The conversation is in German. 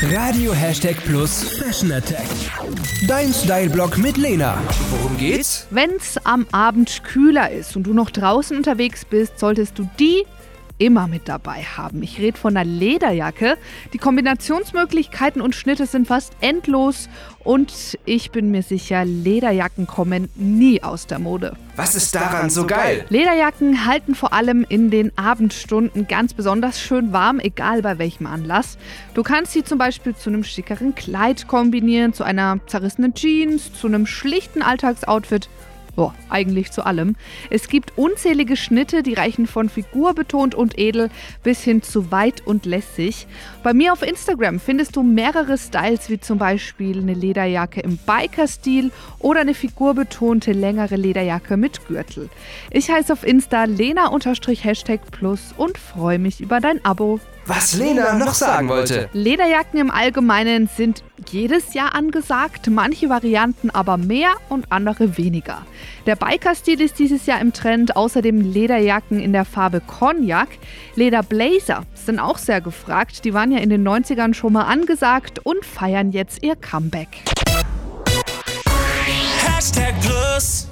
Radio Hashtag Plus Fashion Attack. Dein Style-Blog mit Lena. Worum geht's? Wenn's am Abend kühler ist und du noch draußen unterwegs bist, solltest du die immer mit dabei haben. Ich rede von einer Lederjacke. Die Kombinationsmöglichkeiten und Schnitte sind fast endlos und ich bin mir sicher, Lederjacken kommen nie aus der Mode. Was ist daran so geil? Lederjacken halten vor allem in den Abendstunden ganz besonders schön warm, egal bei welchem Anlass. Du kannst sie zum Beispiel zu einem schickeren Kleid kombinieren, zu einer zerrissenen Jeans, zu einem schlichten Alltagsoutfit Boah, eigentlich zu allem. Es gibt unzählige Schnitte, die reichen von figurbetont und edel bis hin zu weit und lässig. Bei mir auf Instagram findest du mehrere Styles, wie zum Beispiel eine Lederjacke im Biker-Stil oder eine figurbetonte längere Lederjacke mit Gürtel. Ich heiße auf Insta lena-hashtag plus und freue mich über dein Abo. Was Lena noch sagen wollte. Lederjacken im Allgemeinen sind jedes Jahr angesagt, manche Varianten aber mehr und andere weniger. Der Biker-Stil ist dieses Jahr im Trend, außerdem Lederjacken in der Farbe Cognac. Lederblazer sind auch sehr gefragt, die waren ja in den 90ern schon mal angesagt und feiern jetzt ihr Comeback. Hashtag Plus.